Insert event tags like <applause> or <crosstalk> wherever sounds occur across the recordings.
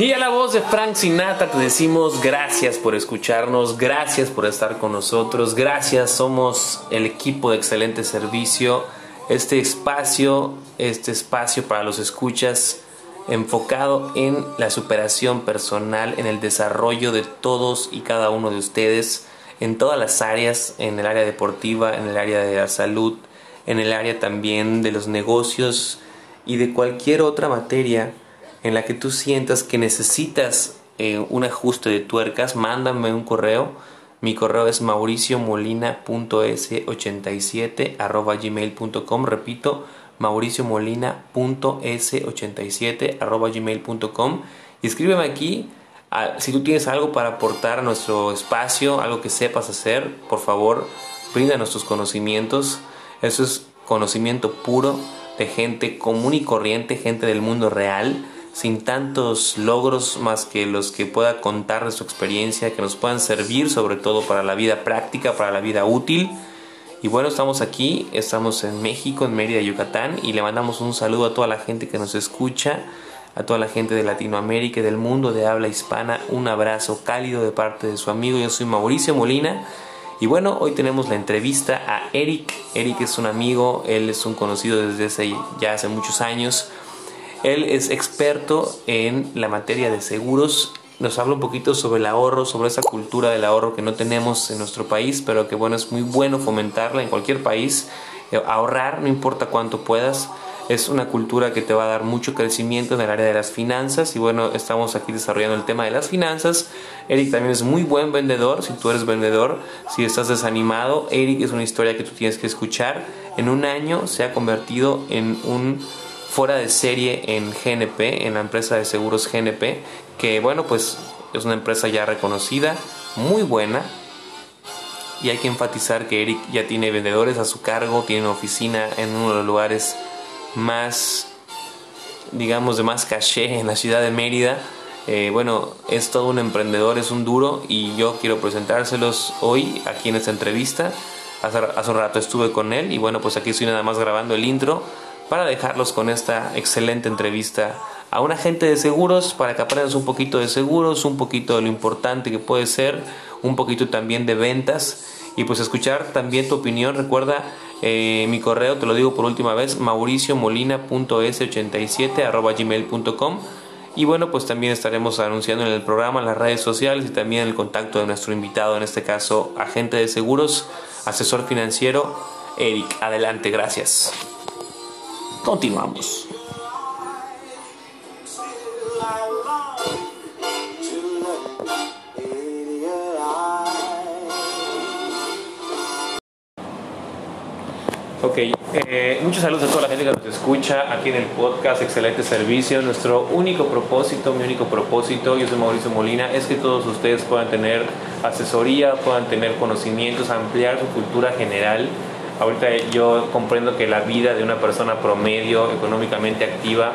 Y a la voz de Frank Sinatra te decimos gracias por escucharnos, gracias por estar con nosotros, gracias, somos el equipo de excelente servicio, este espacio, este espacio para los escuchas enfocado en la superación personal, en el desarrollo de todos y cada uno de ustedes, en todas las áreas, en el área deportiva, en el área de la salud, en el área también de los negocios y de cualquier otra materia en la que tú sientas que necesitas eh, un ajuste de tuercas, mándame un correo. Mi correo es mauriciomolina.s87 arroba gmail.com. Repito, mauriciomolina.s87 arroba gmail.com. Y escríbeme aquí si tú tienes algo para aportar a nuestro espacio, algo que sepas hacer, por favor, bríndanos tus conocimientos. Eso es conocimiento puro de gente común y corriente, gente del mundo real sin tantos logros más que los que pueda contar de su experiencia, que nos puedan servir sobre todo para la vida práctica, para la vida útil. Y bueno, estamos aquí, estamos en México, en Mérida, Yucatán, y le mandamos un saludo a toda la gente que nos escucha, a toda la gente de Latinoamérica y del mundo de habla hispana, un abrazo cálido de parte de su amigo, yo soy Mauricio Molina. Y bueno, hoy tenemos la entrevista a Eric. Eric es un amigo, él es un conocido desde hace, ya hace muchos años él es experto en la materia de seguros. Nos habla un poquito sobre el ahorro, sobre esa cultura del ahorro que no tenemos en nuestro país, pero que bueno, es muy bueno fomentarla en cualquier país. Eh, ahorrar, no importa cuánto puedas, es una cultura que te va a dar mucho crecimiento en el área de las finanzas y bueno, estamos aquí desarrollando el tema de las finanzas. Eric también es muy buen vendedor, si tú eres vendedor, si estás desanimado, Eric es una historia que tú tienes que escuchar. En un año se ha convertido en un fuera de serie en GNP, en la empresa de seguros GNP, que bueno, pues es una empresa ya reconocida, muy buena. Y hay que enfatizar que Eric ya tiene vendedores a su cargo, tiene una oficina en uno de los lugares más, digamos, de más caché en la ciudad de Mérida. Eh, bueno, es todo un emprendedor, es un duro y yo quiero presentárselos hoy aquí en esta entrevista. Hace, hace un rato estuve con él y bueno, pues aquí estoy nada más grabando el intro para dejarlos con esta excelente entrevista a un agente de seguros para que aprendas un poquito de seguros, un poquito de lo importante que puede ser, un poquito también de ventas y pues escuchar también tu opinión. Recuerda eh, mi correo, te lo digo por última vez, mauriciomolina.s87 gmail.com y bueno, pues también estaremos anunciando en el programa, en las redes sociales y también el contacto de nuestro invitado, en este caso agente de seguros, asesor financiero, Eric. Adelante, gracias. Continuamos. Ok, eh, muchos saludos a toda la gente que nos escucha aquí en el podcast, excelente servicio. Nuestro único propósito, mi único propósito, yo soy Mauricio Molina, es que todos ustedes puedan tener asesoría, puedan tener conocimientos, ampliar su cultura general Ahorita yo comprendo que la vida de una persona promedio, económicamente activa,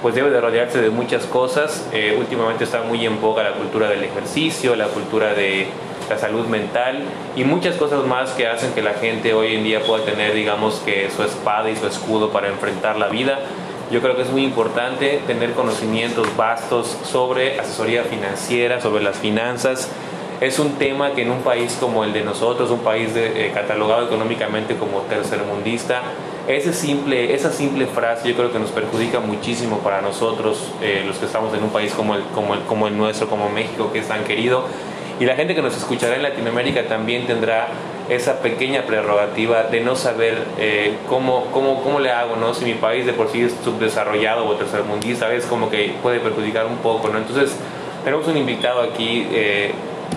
pues debe de rodearse de muchas cosas. Eh, últimamente está muy en boga la cultura del ejercicio, la cultura de la salud mental y muchas cosas más que hacen que la gente hoy en día pueda tener, digamos, que su espada y su escudo para enfrentar la vida. Yo creo que es muy importante tener conocimientos vastos sobre asesoría financiera, sobre las finanzas, es un tema que en un país como el de nosotros, un país eh, catalogado económicamente como tercermundista, ese simple, esa simple frase yo creo que nos perjudica muchísimo para nosotros, eh, los que estamos en un país como el, como, el, como el nuestro, como México, que es tan querido. Y la gente que nos escuchará en Latinoamérica también tendrá esa pequeña prerrogativa de no saber eh, cómo, cómo, cómo le hago, ¿no? Si mi país de por sí es subdesarrollado o tercermundista, es como que puede perjudicar un poco, ¿no? Entonces, tenemos un invitado aquí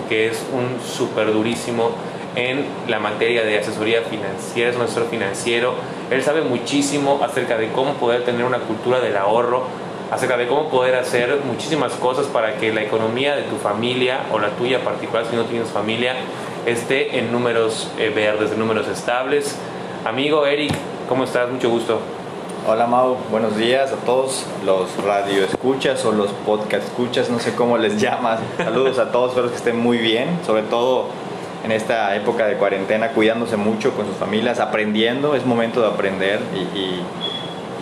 que es un súper durísimo en la materia de asesoría financiera, es un financiero. Él sabe muchísimo acerca de cómo poder tener una cultura del ahorro, acerca de cómo poder hacer muchísimas cosas para que la economía de tu familia o la tuya particular, si no tienes familia, esté en números eh, verdes, en números estables. Amigo Eric, ¿cómo estás? Mucho gusto. Hola Mau, buenos días a todos los radio escuchas o los podcast escuchas, no sé cómo les <laughs> llamas. Saludos a todos, espero que estén muy bien. Sobre todo en esta época de cuarentena, cuidándose mucho con sus familias, aprendiendo, es momento de aprender y,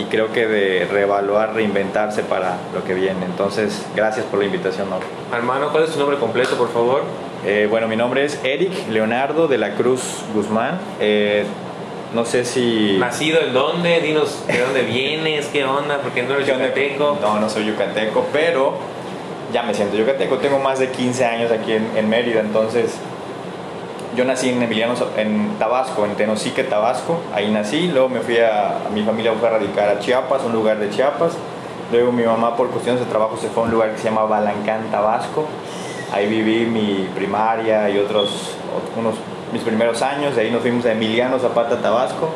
creo que de reevaluar, reinventarse para lo que viene. Entonces, gracias por la invitación, Mauro. Hermano, ¿cuál es tu nombre completo, por favor? Eh, bueno, mi nombre es Eric Leonardo de la Cruz Guzmán. Eh, no sé si... ¿Nacido en dónde? Dinos de dónde vienes, qué onda, porque no eres yucateco. No, no soy yucateco, pero ya me siento yucateco. Tengo más de 15 años aquí en, Mérida, entonces yo nací en Emiliano, en Tabasco, en Tenosique, Tabasco. Ahí nací, luego me fui a, mi familia fue a radicar a Chiapas, un lugar de Chiapas. Luego mi mamá por cuestiones de trabajo se fue a un lugar que se llama Balancán, Tabasco. Ahí viví mi primaria y otros unos mis primeros años, de ahí nos fuimos a Emiliano Zapata, Tabasco,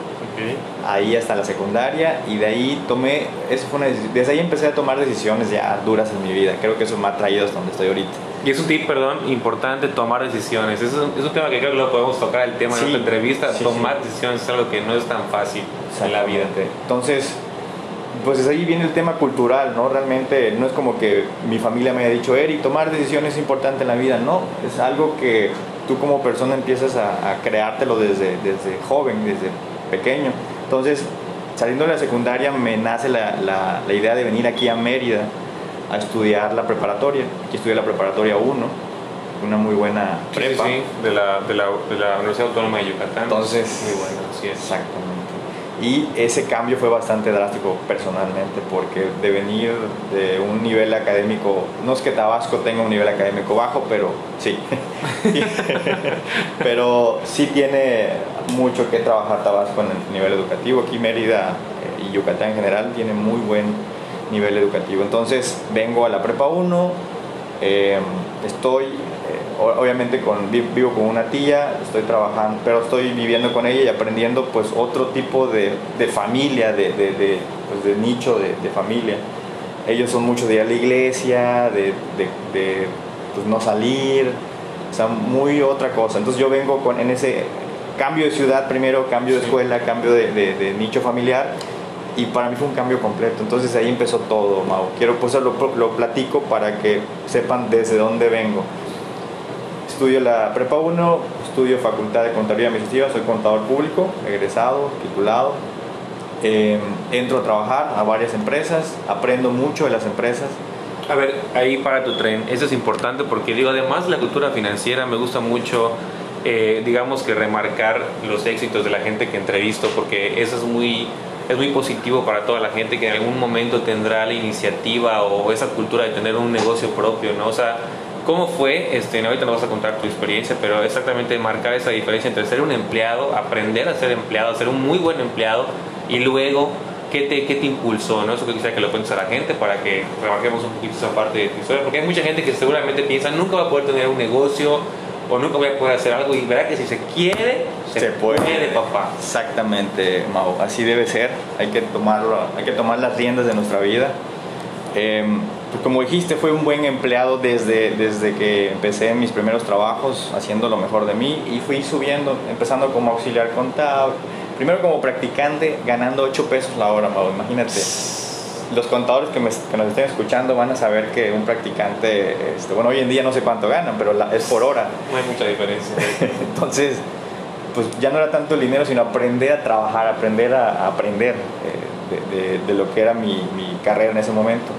ahí hasta la secundaria y de ahí tomé, eso fue una, desde ahí empecé a tomar decisiones ya duras en mi vida, creo que eso me ha traído hasta donde estoy ahorita. Y es un tip, perdón, importante tomar decisiones. Es un, es un tema que creo que lo podemos tocar el tema de en entrevista. tomar decisiones es algo que no es tan fácil en la vida. Entonces, pues ahí viene el tema cultural, ¿no? Realmente no es como que mi familia me haya dicho, Eric, tomar decisiones es importante en la vida, no, es algo que tú como persona empiezas a, creártelo desde, desde joven, desde pequeño. Entonces, saliendo de la secundaria me nace la, la, idea de venir aquí a Mérida a estudiar la preparatoria. Aquí estudié la preparatoria 1, una muy buena prepa. Sí, de, la, de, la, de, la, Universidad Autónoma de Yucatán. Entonces, muy buena, sí, exactamente. Y ese cambio fue bastante drástico personalmente, porque de venir de un nivel académico, no es que Tabasco tenga un nivel académico bajo, pero sí. <laughs> pero sí tiene mucho que trabajar Tabasco en el nivel educativo. Aquí Mérida eh, y Yucatán en general tiene muy buen nivel educativo. Entonces vengo a la prepa 1, eh, estoy obviamente con, vivo con una tía, estoy trabajando, pero estoy viviendo con ella y aprendiendo pues otro tipo de, de familia, de, de, de pues, nicho de, familia. Ellos son mucho de ir a la iglesia, de, pues, no salir, o sea, muy otra cosa. Entonces yo vengo con, en ese cambio de ciudad primero, cambio de escuela, cambio de, nicho familiar y para mí fue un cambio completo. Entonces ahí empezó todo, Mau. Quiero pues lo, lo platico para que sepan desde dónde vengo. Estudio la Prepa 1, estudio Facultad de Contabilidad Administrativa, soy contador público, egresado, titulado. Em, entro a trabajar a varias empresas, aprendo mucho de las empresas. A ver, ahí para tu tren, eso es importante porque digo, además la cultura financiera me gusta mucho, eh, digamos que remarcar los éxitos de la gente que entrevisto porque eso es muy, es muy positivo para toda la gente que en algún momento tendrá la iniciativa o esa cultura de tener un negocio propio, ¿no? O sea, ¿Cómo fue? Este, ahorita nos vas a contar tu experiencia, pero exactamente marcar esa diferencia entre ser un empleado, aprender a ser empleado, ser un muy buen empleado y luego ¿qué te, qué te impulsó? ¿no? Eso que quisiera que lo cuentes a la gente para que remarquemos un poquito esa parte de tu historia, porque hay mucha gente que seguramente piensa nunca va a poder tener un negocio o nunca voy a poder hacer algo y verá que si se quiere, se, puede. papá. Exactamente, Mau, así debe ser, hay que, tomarlo, hay que tomar las riendas de nuestra vida. Eh, pues como dijiste, fue un buen empleado desde, desde que empecé mis primeros trabajos, haciendo lo mejor de mí y fui subiendo, empezando como auxiliar contable, primero como practicante, ganando 8 pesos la hora, imagínate. Los contadores que, nos estén escuchando van a saber que un practicante, este, bueno, hoy en día no sé cuánto ganan, pero es por hora. No hay mucha diferencia. <laughs> Entonces, pues ya no era tanto el dinero, sino aprender a trabajar, aprender a, aprender eh, de, lo que era mi, mi carrera en ese momento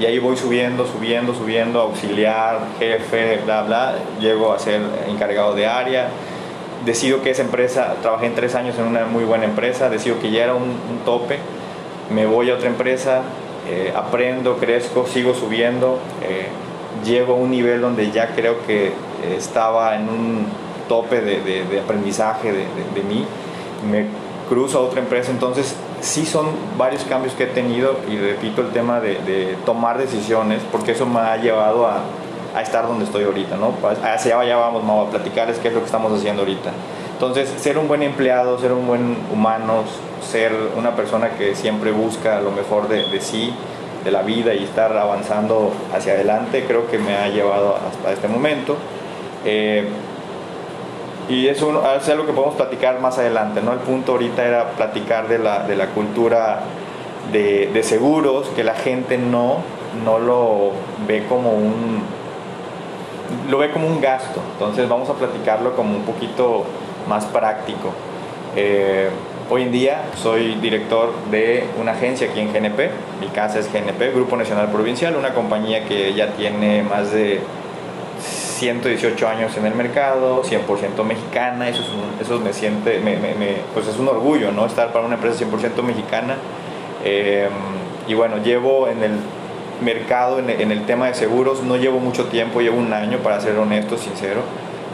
y ahí voy subiendo, subiendo, subiendo, auxiliar, jefe, bla, bla, llego a ser encargado de área, decido que esa empresa, trabajé en tres años en una muy buena empresa, decido que ya era un, tope, me voy a otra empresa, eh, aprendo, crezco, sigo subiendo, eh, llego a un nivel donde ya creo que estaba en un tope de, aprendizaje de, de mí, me cruzo a otra empresa, entonces sí son varios cambios que he tenido y repito el tema de, tomar decisiones porque eso me ha llevado a, estar donde estoy ahorita, ¿no? Hacia allá vamos, vamos a platicarles qué es lo que estamos haciendo ahorita. Entonces, ser un buen empleado, ser un buen humano, ser una persona que siempre busca lo mejor de, sí, de la vida y estar avanzando hacia adelante, creo que me ha llevado hasta este momento. Eh, y eso es algo que podemos platicar más adelante, ¿no? El punto ahorita era platicar de la, de la cultura de, de, seguros, que la gente no, no lo ve como un... lo ve como un gasto. Entonces vamos a platicarlo como un poquito más práctico. Eh, hoy en día soy director de una agencia aquí en GNP. Mi casa es GNP, Grupo Nacional Provincial, una compañía que ya tiene más de 118 años en el mercado, 100% mexicana, eso, es eso me siente, me, pues es un orgullo, ¿no? Estar para una empresa 100% mexicana. Eh, y bueno, llevo en el mercado, en, en, el tema de seguros, no llevo mucho tiempo, llevo un año, para ser honesto, sincero,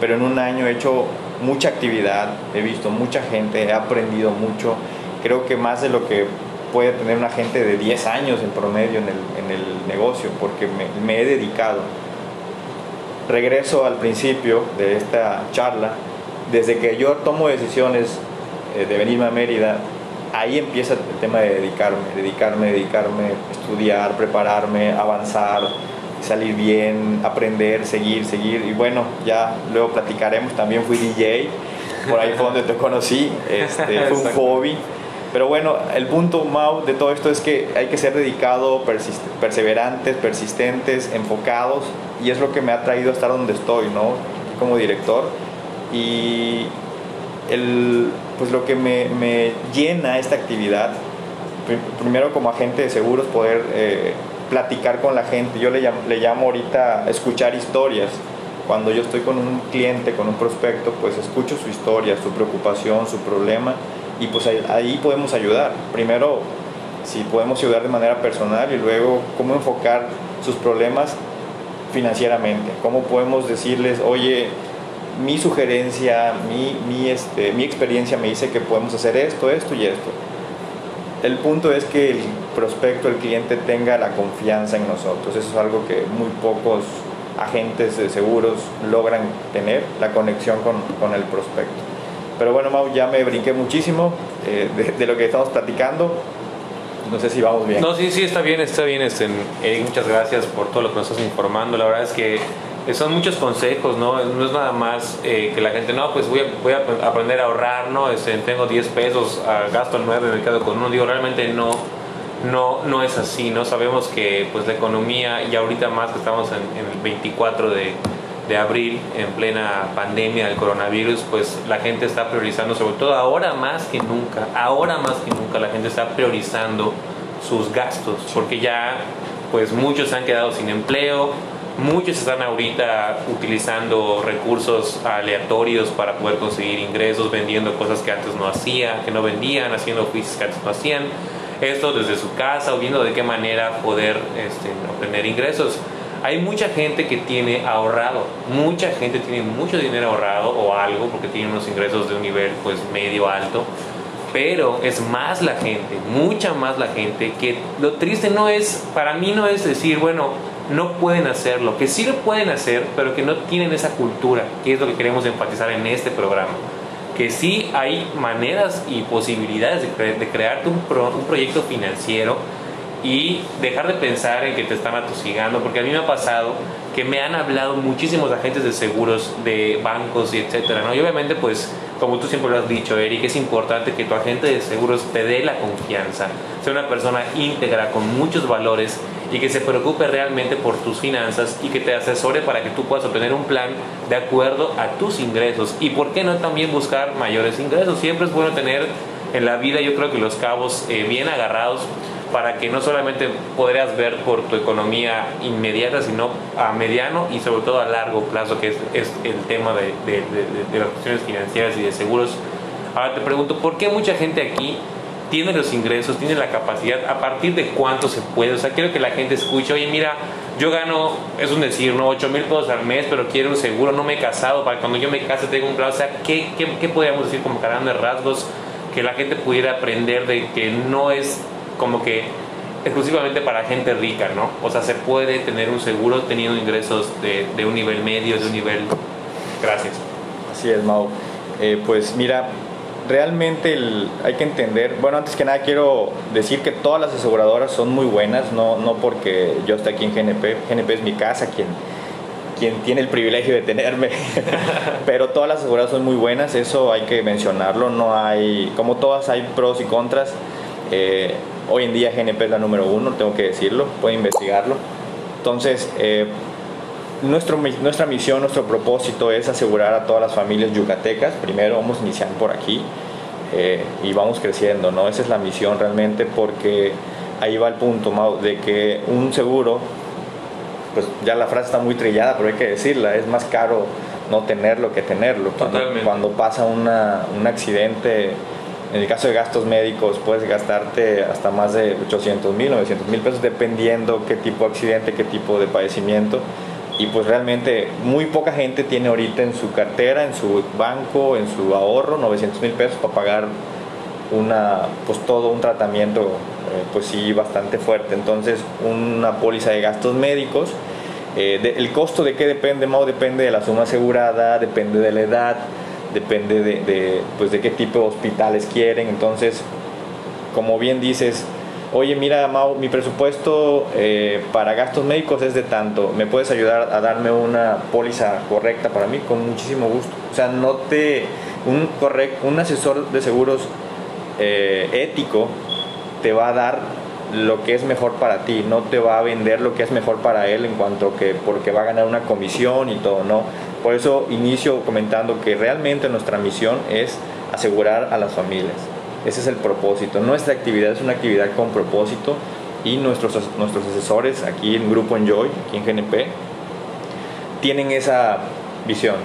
pero en un año he hecho mucha actividad, he visto mucha gente, he aprendido mucho, creo que más de lo que puede tener una gente de 10 años en promedio en el, en el negocio, porque me, me he dedicado. Regreso al principio de esta charla, desde que yo tomo decisiones eh, de venirme a Mérida, ahí empieza el tema de dedicarme, dedicarme, dedicarme, estudiar, prepararme, avanzar, salir bien, aprender, seguir, seguir. Y bueno, ya luego platicaremos, también fui DJ, por ahí fue donde te conocí, este, <laughs> fue un hobby. Pero bueno, el punto, Mau, de todo esto es que hay que ser dedicado, perseverantes, persistentes, enfocados, y es lo que me ha traído a estar donde estoy, ¿no? Como director. Y el, pues lo que me, me llena esta actividad, primero como agente de seguros, poder eh, platicar con la gente. Yo le llamo, le llamo ahorita escuchar historias. Cuando yo estoy con un cliente, con un prospecto, pues escucho su historia, su preocupación, su problema y pues ahí, podemos ayudar. Primero, si podemos ayudar de manera personal y luego cómo enfocar sus problemas financieramente, cómo podemos decirles, oye, mi sugerencia, mi, mi, este, mi experiencia me dice que podemos hacer esto, esto y esto. El punto es que el prospecto, el cliente tenga la confianza en nosotros. Eso es algo que muy pocos agentes de seguros logran tener, la conexión con, con el prospecto. Pero bueno, Mau, ya me brinqué muchísimo eh, de, lo que estamos platicando. No sé si vamos bien. No, sí, sí, está bien, está bien. Este, muchas gracias por todo lo que nos estás informando. La verdad es que son muchos consejos, ¿no? No es nada más eh, que la gente, no, pues voy a, voy a aprender a ahorrar, ¿no? Este, tengo 10 pesos, gasto el 9, me quedo con uno. Digo, realmente no, no, no es así, ¿no? Sabemos que pues la economía, y ahorita más que estamos en, en el 24 de de abril, en plena pandemia del coronavirus, pues la gente está priorizando, sobre todo ahora más que nunca, ahora más que nunca la gente está priorizando sus gastos, porque ya pues muchos se han quedado sin empleo, muchos están ahorita utilizando recursos aleatorios para poder conseguir ingresos, vendiendo cosas que antes no hacían, que no vendían, haciendo oficios que antes no hacían. Esto desde su casa o viendo de qué manera poder este, obtener ingresos hay mucha gente que tiene ahorrado, mucha gente tiene mucho dinero ahorrado o algo porque tiene unos ingresos de un nivel pues medio alto, pero es más la gente, mucha más la gente que lo triste no es, para mí no es decir, bueno, no pueden hacerlo, que sí lo pueden hacer, pero que no tienen esa cultura, que es lo que queremos enfatizar en este programa. Que sí hay maneras y posibilidades de, de crearte un, un proyecto financiero y dejar de pensar en que te están atosigando, porque a mí me ha pasado que me han hablado muchísimos agentes de seguros, de bancos y etcétera, ¿no? Y obviamente, pues, como tú siempre lo has dicho, Eric, es importante que tu agente de seguros te dé la confianza, sea una persona íntegra, con muchos valores y que se preocupe realmente por tus finanzas y que te asesore para que tú puedas obtener un plan de acuerdo a tus ingresos. Y por qué no también buscar mayores ingresos. Siempre es bueno tener en la vida, yo creo que los cabos eh, bien agarrados para que no solamente podrías ver por tu economía inmediata, sino a mediano y sobre todo a largo plazo, que es, el tema de, las cuestiones financieras y de seguros. Ahora te pregunto, ¿por qué mucha gente aquí tiene los ingresos, tiene la capacidad, a partir de cuánto se puede? O sea, quiero que la gente escuche, oye, mira, yo gano, es un decir, ¿no? 8 mil pesos al mes, pero quiero un seguro, no me he casado, para cuando yo me case tengo un plan. O sea, ¿qué, qué, qué podríamos decir como cargando de rasgos que la gente pudiera aprender de que no es como que exclusivamente para gente rica, ¿no? O sea, se puede tener un seguro teniendo ingresos de, de un nivel medio, de un nivel... Gracias. Así es, Mau. Eh, pues mira, realmente hay que entender, bueno, antes que nada quiero decir que todas las aseguradoras son muy buenas, no, no porque yo esté aquí en GNP, GNP es mi casa, quien, quien tiene el privilegio de tenerme, <laughs> pero todas las aseguradoras son muy buenas, eso hay que mencionarlo, no hay, como todas hay pros y contras. Eh, Hoy en día GNP es la número uno, tengo que decirlo, pueden investigarlo. Entonces, eh, nuestro, nuestra misión, nuestro propósito es asegurar a todas las familias yucatecas. Primero vamos a iniciar por aquí eh, y vamos creciendo, ¿no? Esa es la misión realmente porque ahí va el punto, Mau, de que un seguro, pues ya la frase está muy trillada, pero hay que decirla, es más caro no tenerlo que tenerlo. Cuando, cuando pasa una, un accidente, en el caso de gastos médicos, puedes gastarte hasta más de 800 mil, 900 mil pesos, dependiendo qué tipo de accidente, qué tipo de padecimiento. Y pues realmente muy poca gente tiene ahorita en su cartera, en su banco, en su ahorro, 900 mil pesos para pagar una, pues todo un tratamiento, eh, pues sí, bastante fuerte. Entonces, una póliza de gastos médicos eh, el costo de qué depende, Mau, depende de la suma asegurada, depende de la edad, depende de, pues de qué tipo de hospitales quieren. Entonces, como bien dices, oye, mira, Mau, mi presupuesto eh, para gastos médicos es de tanto, ¿me puedes ayudar a darme una póliza correcta para mí? Con muchísimo gusto. O sea, no te... Un, correcto, un asesor de seguros eh, ético te va a dar lo que es mejor para ti, no te va a vender lo que es mejor para él en cuanto que porque va a ganar una comisión y todo, no. Por eso inicio comentando que realmente nuestra misión es asegurar a las familias. Ese es el propósito. Nuestra actividad es una actividad con propósito y nuestros, nuestros asesores aquí en Grupo Enjoy, aquí en GNP, tienen esa visión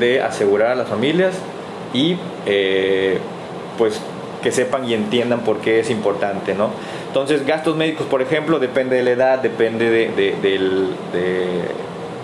de asegurar a las familias y eh, pues que sepan y entiendan por qué es importante, ¿no? Entonces, gastos médicos, por ejemplo, depende de la edad, depende de, de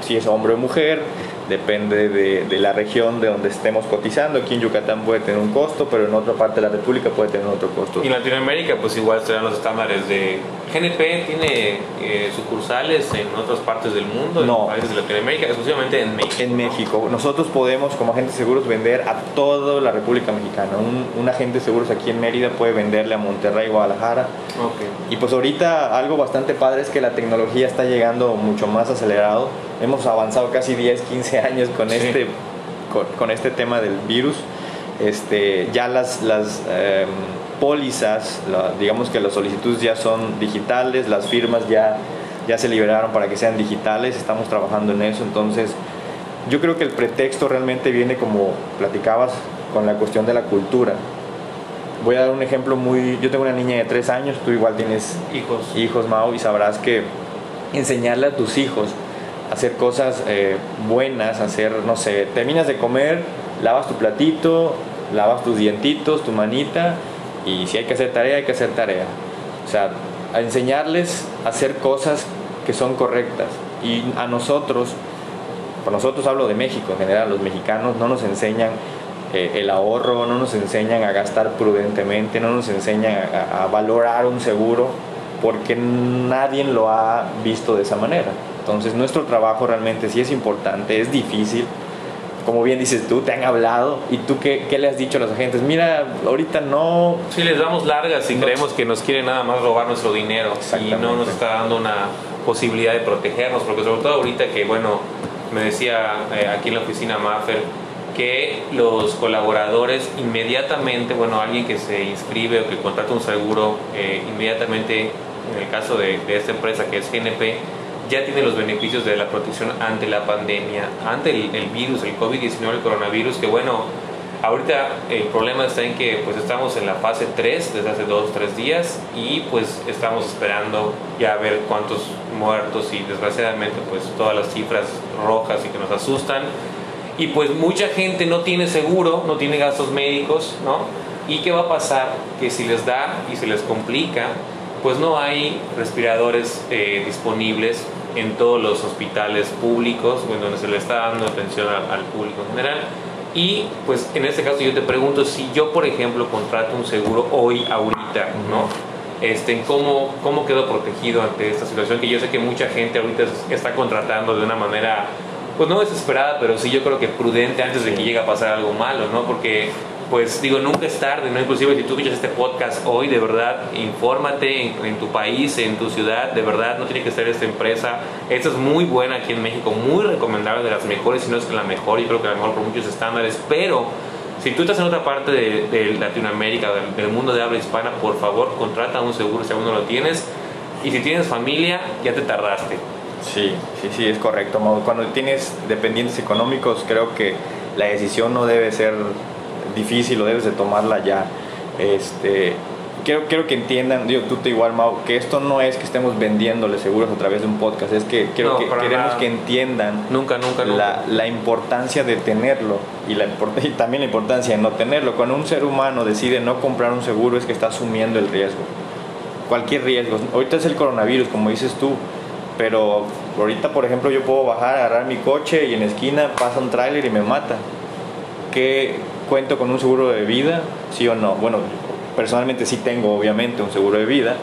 si es hombre o mujer, depende de, la región de donde estemos cotizando. Aquí en Yucatán puede tener un costo, pero en otra parte de la República puede tener otro costo. Y en Latinoamérica, pues igual serán los estándares de GNP, tiene eh, sucursales en otras partes del mundo, no. en países de Latinoamérica, exclusivamente en México. En México. Nosotros podemos, como agentes seguros, vender a toda la República Mexicana. Un, agente de seguros aquí en Mérida puede venderle a Monterrey, Guadalajara. Okay. Y pues ahorita algo bastante padre es que la tecnología está llegando mucho más acelerado. Hemos avanzado casi 10, 15 años con, este, con, este tema del virus. Este, ya las, las em, pólizas, digamos que las solicitudes ya son digitales, las firmas ya, ya se liberaron para que sean digitales, estamos trabajando en eso, entonces yo creo que el pretexto realmente viene como platicabas con la cuestión de la cultura. Voy a dar un ejemplo muy... Yo tengo una niña de tres años, tú igual tienes hijos, hijos Mao, y sabrás que enseñarle a tus hijos hacer cosas eh, buenas, hacer, no sé, terminas de comer, lavas tu platito, lavas tus dientitos, tu manita, y si hay que hacer tarea, hay que hacer tarea. O sea, a enseñarles a hacer cosas que son correctas. Y a nosotros, por nosotros hablo de México en general, los mexicanos no nos enseñan eh, el ahorro, no nos enseñan a gastar prudentemente, no nos enseñan a valorar un seguro, porque nadie lo ha visto de esa manera. Entonces nuestro trabajo realmente sí es importante, es difícil. Como bien dices tú, te han hablado y tú qué, qué le has dicho a los agentes? Mira, ahorita no... Sí, les damos largas y creemos que nos quieren nada más robar nuestro dinero y no nos está dando una posibilidad de protegernos, porque sobre todo ahorita que, bueno, me decía eh, aquí en la oficina Maffer, que los colaboradores inmediatamente, bueno, alguien que se inscribe o que contrata un seguro, eh, inmediatamente, en el caso de, de, esta empresa que es GNP, ya tiene los beneficios de la protección ante la pandemia, ante el, virus, el COVID-19, el coronavirus, que bueno, ahorita el problema está en que pues estamos en la fase 3 desde hace 2, 3 días y pues estamos esperando ya ver cuántos muertos y desgraciadamente pues todas las cifras rojas y que nos asustan y pues mucha gente no tiene seguro, no tiene gastos médicos, ¿no? ¿Y qué va a pasar? Que si les da y se les complica, pues no hay respiradores eh, disponibles en todos los hospitales públicos, en donde se le está dando atención al, público en general. Y pues en este caso yo te pregunto, si yo por ejemplo contrato un seguro hoy, ahorita, ¿no? Este, ¿cómo, ¿Cómo quedo protegido ante esta situación? Que yo sé que mucha gente ahorita está contratando de una manera, pues no desesperada, pero sí yo creo que prudente antes de que llegue a pasar algo malo, ¿no? Porque pues digo, nunca es tarde, ¿no? Inclusive si tú escuchas este podcast hoy, de verdad, infórmate en, tu país, en tu ciudad, de verdad, no tiene que ser esta empresa. Esta es muy buena aquí en México, muy recomendable, de las mejores, si no es que la mejor, y creo que la mejor por muchos estándares, pero si tú estás en otra parte de, Latinoamérica, del, mundo de habla hispana, por favor, contrata un seguro si aún no lo tienes. Y si tienes familia, ya te tardaste. Sí, sí, sí, es correcto. Cuando tienes dependientes económicos, creo que la decisión no debe ser difícil o debes de tomarla ya. Este, quiero, quiero que entiendan, digo, tú te igual, Mau, que esto no es que estemos vendiéndole seguros a través de un podcast, es que quiero que queremos que entiendan nunca, nunca, la, la, importancia de tenerlo y, la, y también la importancia de no tenerlo. Cuando un ser humano decide no comprar un seguro es que está asumiendo el riesgo. Cualquier riesgo. Ahorita es el coronavirus, como dices tú, pero ahorita, por ejemplo, yo puedo bajar, agarrar mi coche y en la esquina pasa un tráiler y me mata. ¿Qué cuento con un seguro de vida? ¿Sí o no? Bueno, personalmente sí tengo obviamente un seguro de vida,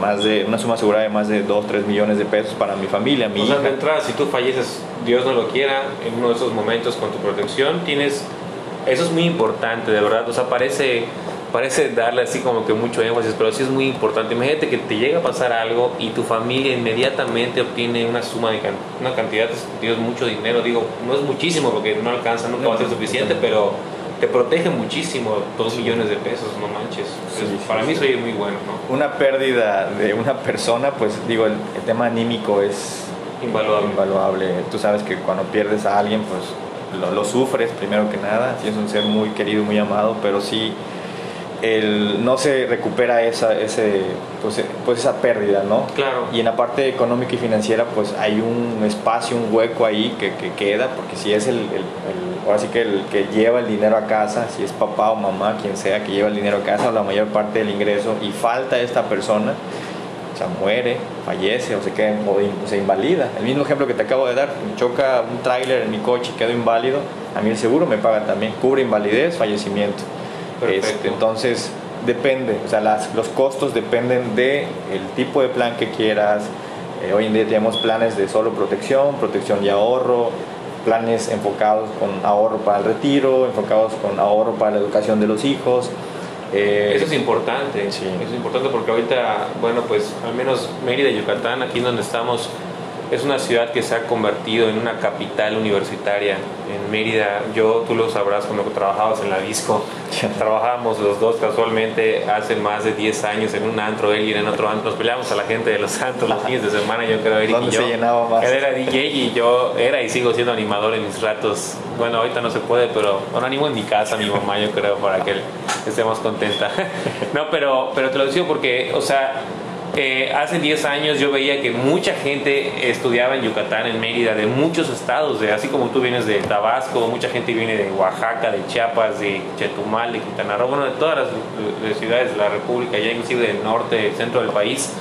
más de una suma asegurada de más de 2, 3 millones de pesos para mi familia, mi o hija. Sea, de entrada, si tú falleces, Dios no lo quiera, en uno de esos momentos con tu protección, tienes... Eso es muy importante, de verdad. O sea, parece, parece darle así como que mucho énfasis, pero sí es muy importante. Imagínate que te llega a pasar algo y tu familia inmediatamente obtiene una suma de una cantidad, Dios, mucho dinero. Digo, no es muchísimo porque no alcanza, nunca va a ser suficiente, pero te protege muchísimo, dos millones de pesos, no manches. para mí soy muy bueno, ¿no? Una pérdida de una persona, pues digo, el, tema anímico es invaluable. invaluable. Tú sabes que cuando pierdes a alguien, pues lo, lo sufres primero que nada, si es un ser muy querido, muy amado, pero sí el, no se recupera esa, ese, pues, eh, pues, esa pérdida, ¿no? Claro. Y en la parte económica y financiera, pues hay un espacio, un hueco ahí que, que queda, porque si es el, el, ahora sí que el que lleva el dinero a casa, si es papá o mamá, quien sea que lleva el dinero a casa, la mayor parte del ingreso, y falta esta persona, o sea, muere, fallece o se, queda, o se invalida. El mismo ejemplo que te acabo de dar, me choca un tráiler en mi coche y quedo inválido, a mí el seguro me paga también, cubre invalidez, fallecimiento. Este, entonces, depende, o sea, las, los costos dependen del el tipo de plan que quieras. Eh, hoy en día tenemos planes de solo protección, protección y ahorro, planes enfocados con ahorro para el retiro, enfocados con ahorro para la educación de los hijos. Eh, eso es importante, sí. eso es importante porque ahorita, bueno, pues al menos Mérida, Yucatán, aquí donde estamos, es una ciudad que se ha convertido en una capital universitaria. En Mérida, yo, tú lo sabrás cuando trabajabas en la disco, trabajábamos los dos casualmente hace más de 10 años en un antro, él y en otro antro, nos peleábamos a la gente de los antros los fines de semana, yo creo, Eric y yo. se llenaba más? Él era DJ y yo era y sigo siendo animador en mis ratos. Bueno, ahorita no se puede, pero bueno, animo en mi casa, mi mamá, yo creo, para que estemos contenta. <laughs> no, pero, pero te lo digo porque, o sea, eh, hace 10 años yo veía que mucha gente estudiaba en Yucatán, en Mérida, de muchos estados, de, así como tú vienes de Tabasco, mucha gente viene de Oaxaca, de Chiapas, de Chetumal, de Quintana Roo, bueno, de todas las, ciudades de la República, ya inclusive del norte, centro del país.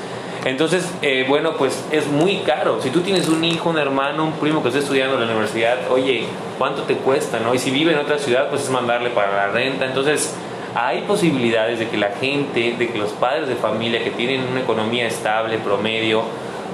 Entonces, eh, bueno, pues es muy caro. Si tú tienes un hijo, un hermano, un primo que está estudiando en la universidad, oye, ¿cuánto te cuesta? no? Y si vive en otra ciudad, pues es mandarle para la renta. Entonces, hay posibilidades de que la gente, de que los padres de familia que tienen una economía estable, promedio,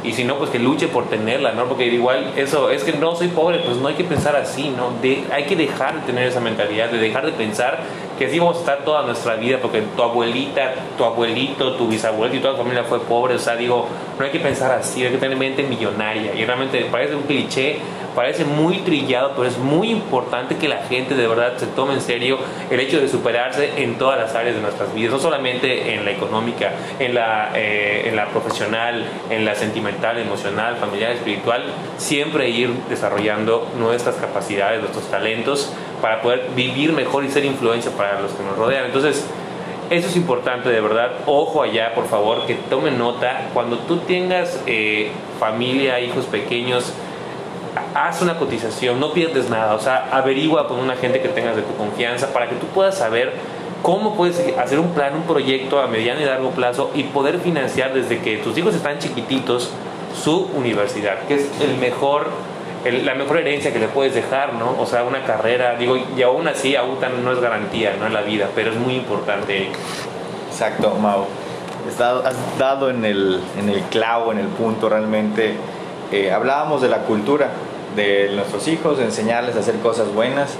y si no, pues que luche por tenerla, ¿no? Porque igual eso, es que no soy pobre, pues no hay que pensar así, ¿no? hay que dejar de tener esa mentalidad, de dejar de pensar que así vamos a estar toda nuestra vida, porque tu abuelita, tu abuelito, tu bisabuelito y toda tu familia fue pobre, o sea, digo, no hay que pensar así, hay que tener mente millonaria, y realmente parece un cliché, parece muy trillado, pero es muy importante que la gente de verdad se tome en serio el hecho de superarse en todas las áreas de nuestras vidas, no solamente en la económica, en la, eh, en la profesional, en la sentimental, emocional, familiar, espiritual, siempre ir desarrollando nuestras capacidades, nuestros talentos para poder vivir mejor y ser influencia para los que nos rodean. Entonces, eso es importante, de verdad. Ojo allá, por favor, que tomen nota. Cuando tú tengas eh, familia, hijos pequeños, haz una cotización, no pierdes nada, o sea, averigua con una gente que tengas de tu confianza para que tú puedas saber cómo puedes hacer un plan, un proyecto a mediano y largo plazo y poder financiar desde que tus hijos están chiquititos su universidad, que es el mejor, la mejor herencia que le puedes dejar, ¿no? O sea, una carrera, digo, y aún así, aún no es garantía, ¿no? En la vida, pero es muy importante. Exacto, Mau. Has dado en el, en el clavo, en el punto realmente. Eh, hablábamos de la cultura de nuestros hijos, de enseñarles a hacer cosas buenas.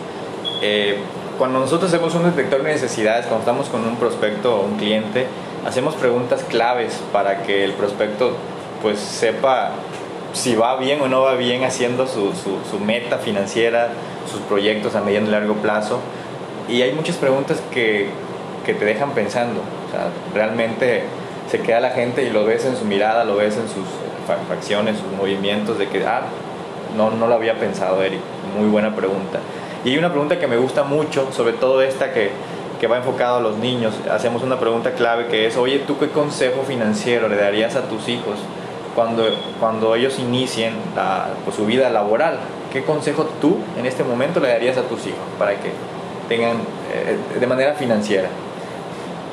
Eh, cuando nosotros hacemos un detector de necesidades, cuando estamos con un prospecto o un cliente, hacemos preguntas claves para que el prospecto pues sepa si va bien o no va bien haciendo su, su, meta financiera, sus proyectos a mediano y largo plazo. Y hay muchas preguntas que, que te dejan pensando. O sea, realmente se queda la gente y lo ves en su mirada, lo ves en sus facciones, sus movimientos, de que, ah, no, no lo había pensado, Eric. Muy buena pregunta. Y hay una pregunta que me gusta mucho, sobre todo esta que, que va enfocado a los niños. Hacemos una pregunta clave que es, oye, ¿tú qué consejo financiero le darías a tus hijos cuando, cuando ellos inicien pues, su vida laboral? ¿Qué consejo tú en este momento le darías a tus hijos para que tengan eh, de manera financiera?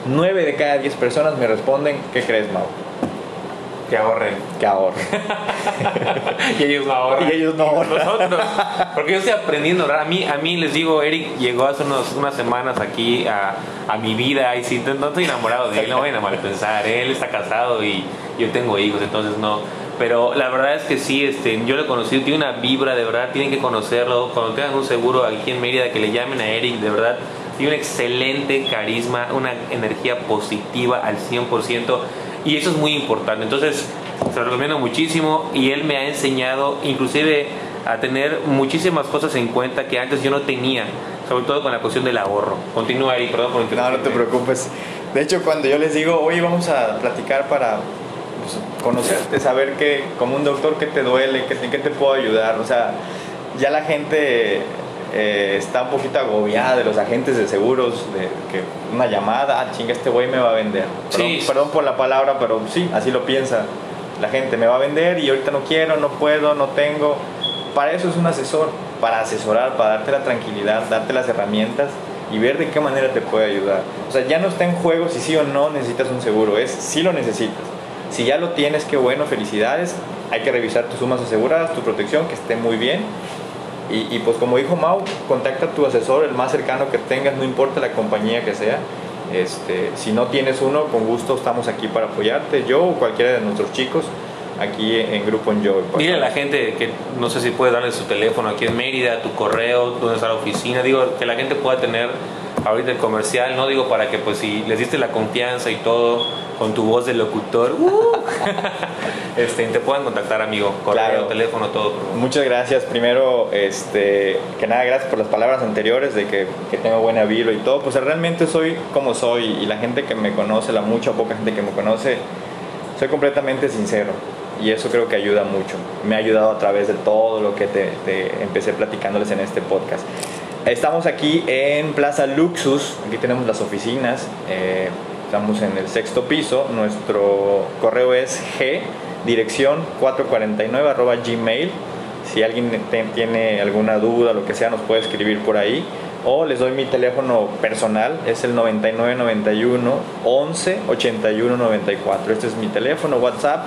9 de cada 10 personas me responden, ¿qué crees, Mau? Que ahorren. Que ahorren. <laughs> y ellos no ahorran. Y ellos no ahorran. Nosotros. Porque yo estoy aprendiendo. A mí, a mí les digo, Eric llegó hace unos, unas semanas aquí a, a mi vida y si no estoy enamorado de él, no vayan a mal pensar. Él está casado y yo tengo hijos, entonces no. Pero la verdad es que sí, este, yo lo he conocido, tiene una vibra, de verdad, tienen que conocerlo. Cuando tengan un seguro aquí en Mérida, que le llamen a Eric, de verdad, tiene un excelente carisma, una energía positiva al 100% y eso es muy importante. Entonces, se lo recomiendo muchísimo y él me ha enseñado inclusive a tener muchísimas cosas en cuenta que antes yo no tenía, sobre todo con la cuestión del ahorro. Continúa ahí, perdón por No, no te preocupes. De hecho, cuando yo les digo, hoy vamos a platicar para pues, conocerte, saber que como un doctor qué te duele, qué, qué te puedo ayudar, o sea, ya la gente eh, está un poquito agobiada de los agentes de seguros, de que una llamada, ah, chinga, este güey me va a vender. Perdón, perdón por la palabra, pero sí, así lo piensa la gente, me va a vender y ahorita no quiero, no puedo, no tengo. Para eso es un asesor, para asesorar, para darte la tranquilidad, darte las herramientas y ver de qué manera te puede ayudar. O sea, ya no está en juego si sí o no necesitas un seguro, es si lo necesitas. Si ya lo tienes, qué bueno, felicidades. Hay que revisar tus sumas aseguradas, tu protección, que esté muy bien y, pues como dijo Mau, contacta a tu asesor, el más cercano que tengas, no importa la compañía que sea. Este, si no tienes uno, con gusto estamos aquí para apoyarte, yo o cualquiera de nuestros chicos aquí en Grupo Enjoy. Dile a la gente que no sé si puede darle su teléfono aquí en Mérida, tu correo, dónde está la oficina, digo, que la gente pueda tener ahorita el comercial, no digo para que pues si les diste la confianza y todo con tu voz de locutor, uh, <laughs> este, te puedan contactar amigo, correo, teléfono, todo. Muchas gracias. Primero, este, que nada, gracias por las palabras anteriores de que, que tengo buena vibra y todo. Pues realmente soy como soy y la gente que me conoce, la mucha o poca gente que me conoce, soy completamente sincero y eso creo que ayuda mucho. Me ha ayudado a través de todo lo que te, te empecé platicándoles en este podcast. Estamos aquí en Plaza Luxus, aquí tenemos las oficinas, eh, estamos en el sexto piso, nuestro correo es g dirección 449 arroba gmail, si alguien tiene alguna duda, lo que sea, nos puede escribir por ahí. O les doy mi teléfono personal, es el 9991 11 81 94. Este es mi teléfono, WhatsApp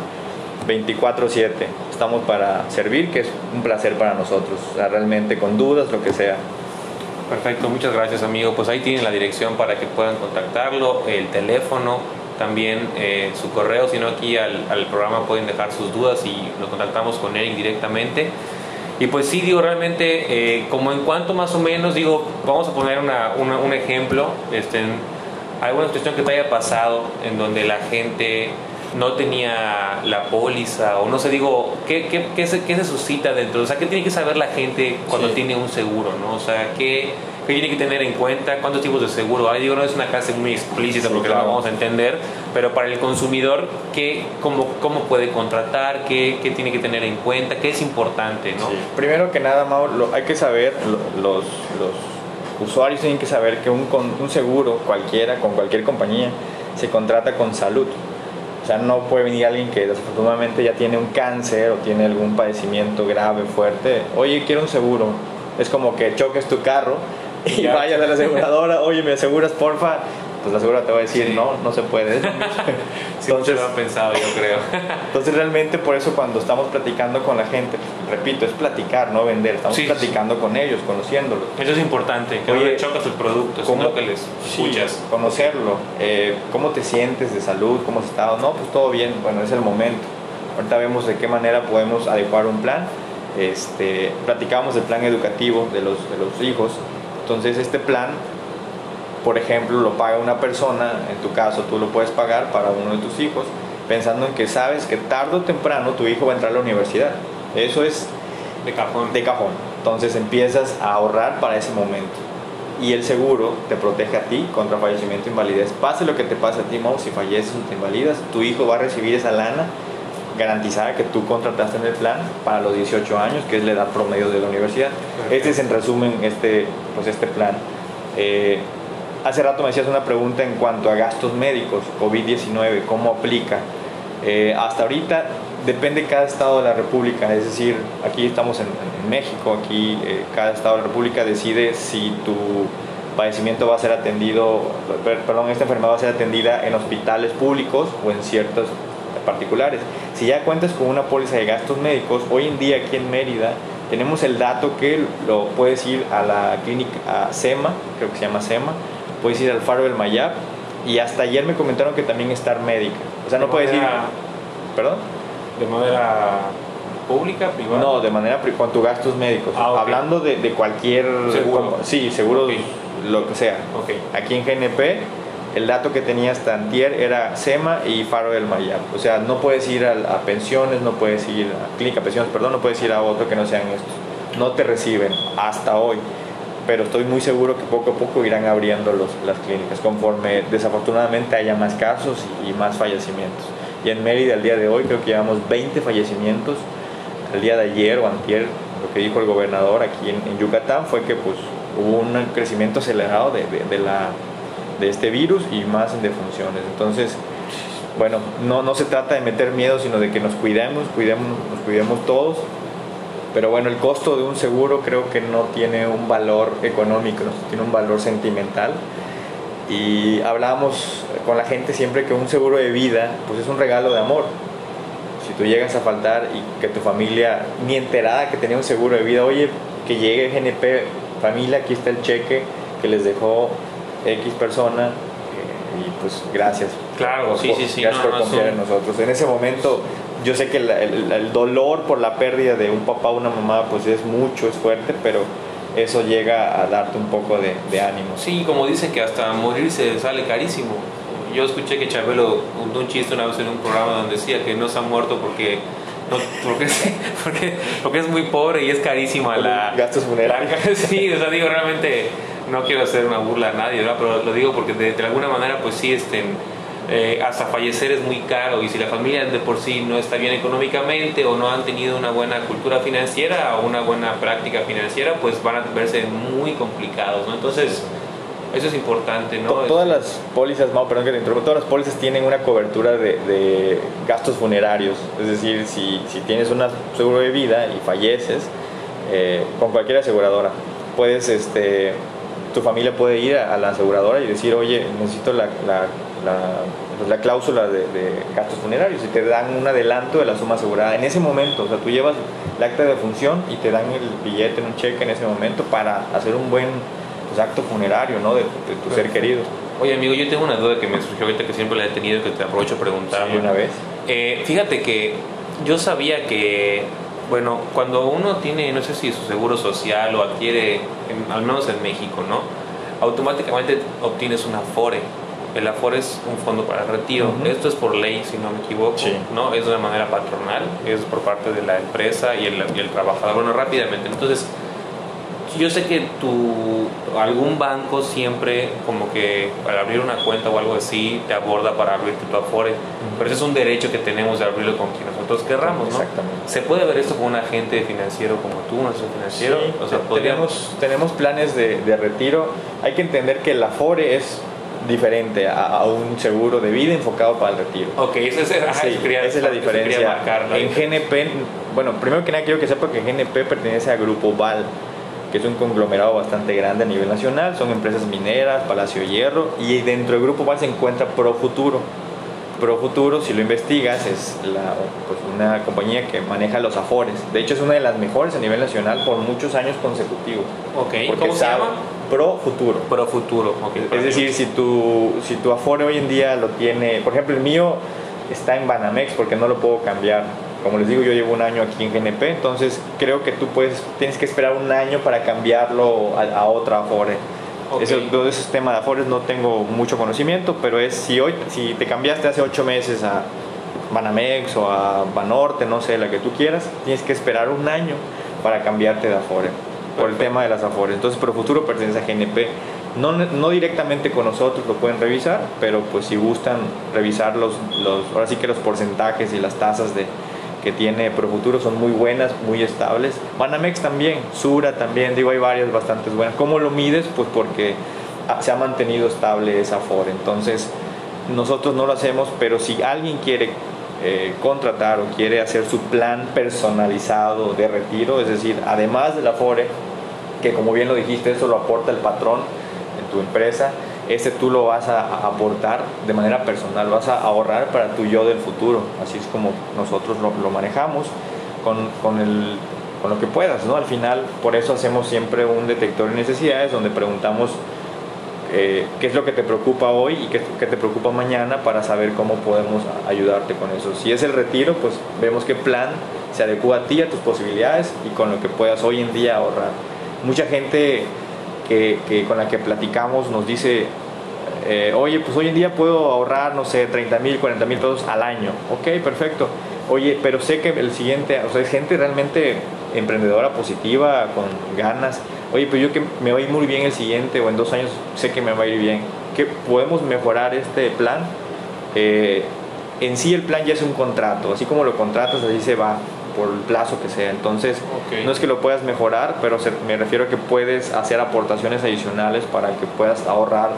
24-7. Estamos para servir, que es un placer para nosotros, realmente con dudas, lo que sea. Perfecto, muchas gracias amigo. Pues ahí tienen la dirección para que puedan contactarlo, el teléfono, también eh, su correo, sino aquí al, al, programa pueden dejar sus dudas y lo contactamos con Eric directamente. Y pues sí, digo, realmente, eh, como en cuanto más o menos, digo, vamos a poner una, una, un ejemplo, este, alguna situación que te haya pasado en donde la gente no tenía la póliza o no sé, digo, ¿qué, qué, qué, se, qué se suscita dentro? O sea, ¿qué tiene que saber la gente cuando tiene un seguro, no? O sea, ¿qué, ¿qué, tiene que tener en cuenta? ¿Cuántos tipos de seguro hay? Digo, no es una clase muy explícita porque lo vamos a entender, pero para el consumidor, ¿qué, cómo, ¿cómo puede contratar? ¿Qué, ¿Qué tiene que tener en cuenta? ¿Qué es importante, no? Primero que nada, Mau, lo, hay que saber, los, los usuarios tienen que saber que un, un seguro cualquiera, con cualquier compañía, se contrata con salud. O sea, no puede venir alguien que desafortunadamente ya tiene un cáncer o tiene algún padecimiento grave, fuerte. Oye, quiero un seguro. Es como que choques tu carro <laughs> y vayas a la aseguradora, oye, me aseguras, porfa pues la segura te va a decir, no, no se puede. <laughs> entonces, lo han pensado, yo creo. entonces, realmente, por eso cuando estamos platicando con la gente, repito, es platicar, no vender. Estamos platicando con ellos, conociéndolos. Eso es importante, que Oye, no chocas el producto, ¿cómo, que les escuchas. conocerlo. Eh, ¿Cómo te sientes de salud? ¿Cómo has estado? No, pues todo bien. Bueno, es el momento. Ahorita vemos de qué manera podemos adecuar un plan. Este, platicamos del plan educativo de los, de los hijos. Entonces, este plan por ejemplo, lo paga una persona, en tu caso tú lo puedes pagar para uno de tus hijos, pensando en que sabes que tarde o temprano tu hijo va a entrar a la universidad. Eso es de cajón. De cajón. Entonces empiezas a ahorrar para ese momento. Y el seguro te protege a ti contra fallecimiento e invalidez. Pase lo que te pase a ti, Mau, si falleces o te invalidas, tu hijo va a recibir esa lana garantizada que tú contrataste en el plan para los 18 años, que es la edad promedio de la universidad. Este es en resumen este, pues este plan. Eh, hace rato me hacías una pregunta en cuanto a gastos médicos, COVID-19, ¿cómo aplica? Eh, hasta ahorita depende cada estado de la República, es decir, aquí estamos en, México, aquí eh, cada estado de la República decide si tu padecimiento va a ser atendido, perdón, esta enfermedad va a ser atendida en hospitales públicos o en ciertos particulares. Si ya cuentas con una póliza de gastos médicos, hoy en día aquí en Mérida tenemos el dato que lo puedes ir a la clínica a SEMA, creo que se llama SEMA, puedes ir al Faro del Mayab y hasta ayer me comentaron que también estar médica. O sea, no puedes ir... ¿Perdón? ¿De manera pública, privada? No, de manera con tus gastos médicos. Ah, Hablando de, cualquier... Seguro. sí, seguro lo que sea. Okay. Aquí en GNP el dato que tenía hasta antier era SEMA y Faro del Mayab. O sea, no puedes ir a, pensiones, no puedes ir a clínica pensiones, perdón, no puedes ir a otro que no sean estos. No te reciben hasta hoy. Pero estoy muy seguro que poco a poco irán abriendo los, las clínicas conforme desafortunadamente haya más casos y, más fallecimientos. Y en Mérida el día de hoy creo que llevamos 20 fallecimientos. El día de ayer o antier, lo que dijo el gobernador aquí en, Yucatán fue que pues hubo un crecimiento acelerado de, de la de este virus y más en defunciones. Entonces, bueno, no, no se trata de meter miedo, sino de que nos cuidemos, cuidemos, nos cuidemos todos. Pero bueno, el costo de un seguro creo que no tiene un valor económico, tiene un valor sentimental. Y hablábamos con la gente siempre que un seguro de vida pues es un regalo de amor. Si tú llegas a faltar y que tu familia, ni enterada que tenía un seguro de vida, oye, que llegue GNP, familia, aquí está el cheque que les dejó X persona eh, y pues gracias. Claro, sí, sí, sí. Gracias por confiar en nosotros. En ese momento yo sé que el, dolor por la pérdida de un papá o una mamá pues es mucho, es fuerte, pero eso llega a darte un poco de, ánimo. Sí, como dicen que hasta morir se sale carísimo. Yo escuché que Chabelo contó un chiste una vez en un programa donde decía que no se ha muerto porque no, porque, <laughs> porque, porque, es muy pobre y es carísima la... Gastos funerarios. <laughs> sí, o sea, digo, realmente no quiero hacer una burla a nadie, ¿verdad? pero lo digo porque de, alguna manera, pues sí, este, eh, hasta fallecer es muy caro y si la familia de por sí no está bien económicamente o no han tenido una buena cultura financiera o una buena práctica financiera, pues van a verse muy complicados, ¿no? Entonces eso es importante, ¿no? Todas las pólizas, no, perdón que te interrumpa, todas las pólizas tienen una cobertura de, gastos funerarios. Es decir, si, si, tienes un seguro de vida y falleces, eh, con cualquier aseguradora, puedes, este, tu familia puede ir a, la aseguradora y decir, oye, necesito la, la, la, la cláusula de, gastos funerarios y te dan un adelanto de la suma asegurada. En ese momento, o sea, tú llevas el acta de función y te dan el billete en un cheque en ese momento para hacer un buen pues, acto funerario ¿no? de, tu ser querido. Oye amigo, yo tengo una duda que me surgió ahorita que siempre la he tenido que te aprovecho a preguntar. una vez. Eh, fíjate que yo sabía que, bueno, cuando uno tiene, no sé si su seguro social o adquiere, al menos en México, ¿no? Automáticamente obtienes un Afore. El Afore es un fondo para el retiro. Esto es por ley, si no me equivoco, ¿no? Es de una manera patronal, es por parte de la empresa y el, y el trabajador. Bueno, rápidamente. Entonces, yo sé que tu, algún banco siempre como que para abrir una cuenta o algo así te aborda para abrirte tu Afore, pero ese es un derecho que tenemos de abrirlo con quien nosotros querramos, ¿no? Exactamente. ¿Se puede ver esto con un agente financiero como tú, un asesor financiero? o sea, tenemos, tenemos planes de, de, retiro. Hay que entender que el Afore es diferente a, un seguro de vida enfocado para el retiro. Ok, esa es, esa es la diferencia. En GNP, bueno, primero que nada quiero que sepa que GNP pertenece a Grupo VAL que es un conglomerado bastante grande a nivel nacional, son empresas mineras, Palacio Hierro, y dentro del grupo VAL se encuentra Profuturo. Profuturo, si lo investigas, es pues, una compañía que maneja los afores. De hecho, es una de las mejores a nivel nacional por muchos años consecutivos. Okay. ¿Cómo se llama? Profuturo. Profuturo, Es decir, si tu, si tu afore hoy en día lo tiene, por ejemplo, el mío está en Banamex porque no lo puedo cambiar como les digo, yo llevo un año aquí en GNP, entonces creo que tú puedes, tienes que esperar un año para cambiarlo a, otra Afore. Eso, de esos temas de Afores no tengo mucho conocimiento, pero es si hoy, si te cambiaste hace ocho meses a Banamex o a Banorte, no sé, la que tú quieras, tienes que esperar un año para cambiarte de Afore, por el tema de las Afores. Entonces, pero futuro pertenece a GNP. No, no, directamente con nosotros lo pueden revisar, pero pues si gustan revisar los, los, ahora sí que los porcentajes y las tasas de, que tiene Profuturo son muy buenas, muy estables. Banamex también, Sura también, digo, hay varias bastante buenas. ¿Cómo lo mides? Pues porque se ha mantenido estable esa FORE. Entonces, nosotros no lo hacemos, pero si alguien quiere eh, contratar o quiere hacer su plan personalizado de retiro, es decir, además de la FORE, que como bien lo dijiste, eso lo aporta el patrón en tu empresa, ese tú lo vas a aportar de manera personal, vas a ahorrar para tu yo del futuro, así es como nosotros lo, manejamos con, con, el, con lo que puedas, ¿no? Al final, por eso hacemos siempre un detector de necesidades donde preguntamos eh, qué es lo que te preocupa hoy y qué, qué, te preocupa mañana para saber cómo podemos ayudarte con eso. Si es el retiro, pues vemos qué plan se adecua a ti, a tus posibilidades y con lo que puedas hoy en día ahorrar. Mucha gente que, con la que platicamos nos dice, eh, oye, pues hoy en día puedo ahorrar, no sé, 30 mil, 40 mil pesos al año. Ok, perfecto. Oye, pero sé que el siguiente, o sea, es gente realmente emprendedora, positiva, con ganas. Oye, pero yo que me va a ir muy bien el siguiente o en dos años sé que me va a ir bien. ¿Qué podemos mejorar este plan? Eh, en sí el plan ya es un contrato, así como lo contratas, así se va por el plazo que sea. Entonces, no es que lo puedas mejorar, pero me refiero a que puedes hacer aportaciones adicionales para que puedas ahorrar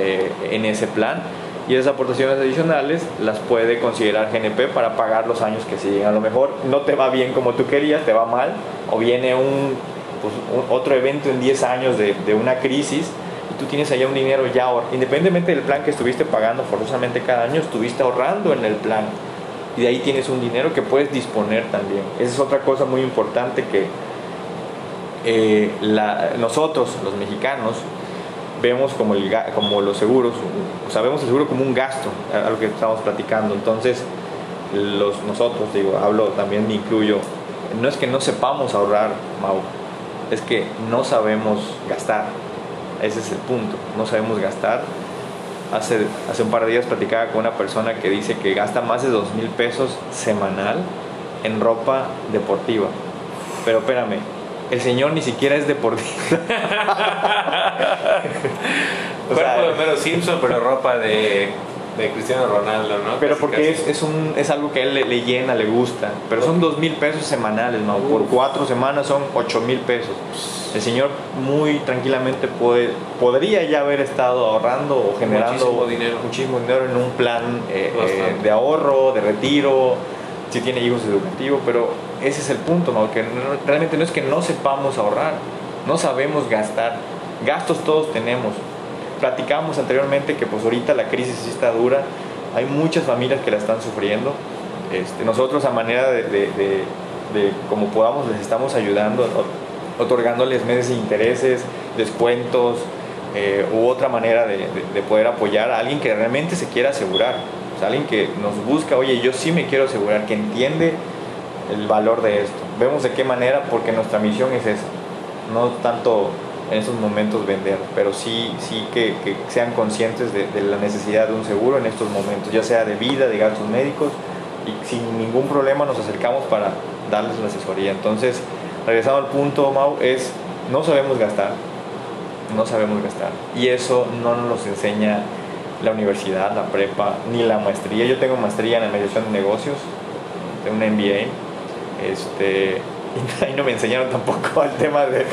eh, en ese plan. Y esas aportaciones adicionales las puede considerar GNP para pagar los años que siguen. A lo mejor no te va bien como tú querías, te va mal, o viene un, pues, otro evento en 10 años de, de una crisis y tú tienes allá un dinero ya, independientemente del plan que estuviste pagando forzosamente cada año, estuviste ahorrando en el plan y de ahí tienes un dinero que puedes disponer también. Esa es otra cosa muy importante que eh, nosotros, los mexicanos, vemos como, el, como los seguros, o sea, vemos el seguro como un gasto, a lo que estamos platicando. Entonces, los, nosotros, digo, hablo también, me incluyo, no es que no sepamos ahorrar, Mau, es que no sabemos gastar. Ese es el punto, no sabemos gastar Hace, hace un par de días platicaba con una persona que dice que gasta más de dos mil pesos semanal en ropa deportiva. Pero espérame, el señor ni siquiera es deportista. <laughs> o sea, Cuerpo de Mero Simpson, pero ropa de de Cristiano Ronaldo, ¿no? Pero porque Es, es, un, es algo que a él le, llena, le gusta. Pero son dos mil pesos semanales, ¿no? Por cuatro semanas son ocho mil pesos. El señor muy tranquilamente puede, podría ya haber estado ahorrando o generando muchísimo dinero, muchísimo dinero en un plan eh, eh, de ahorro, de retiro, si tiene hijos educativos, pero ese es el punto, ¿no? Que realmente no es que no sepamos ahorrar, no sabemos gastar. Gastos todos tenemos, platicábamos anteriormente que pues ahorita la crisis sí está dura, hay muchas familias que la están sufriendo. Este, nosotros a manera de, de, como podamos les estamos ayudando, otorgándoles meses de intereses, descuentos eh, u otra manera de, poder apoyar a alguien que realmente se quiera asegurar. O alguien que nos busca, oye, yo sí me quiero asegurar, que entiende el valor de esto. Vemos de qué manera, porque nuestra misión es esa, no tanto en estos momentos vender, pero sí, sí que, sean conscientes de, la necesidad de un seguro en estos momentos, ya sea de vida, de gastos médicos, y sin ningún problema nos acercamos para darles la asesoría. Entonces, regresando al punto, Mau, es no sabemos gastar, no sabemos gastar, y eso no nos enseña la universidad, la prepa, ni la maestría. Yo tengo maestría en administración de negocios, tengo un MBA, este, y <laughs> ahí no me enseñaron tampoco <laughs> al tema de,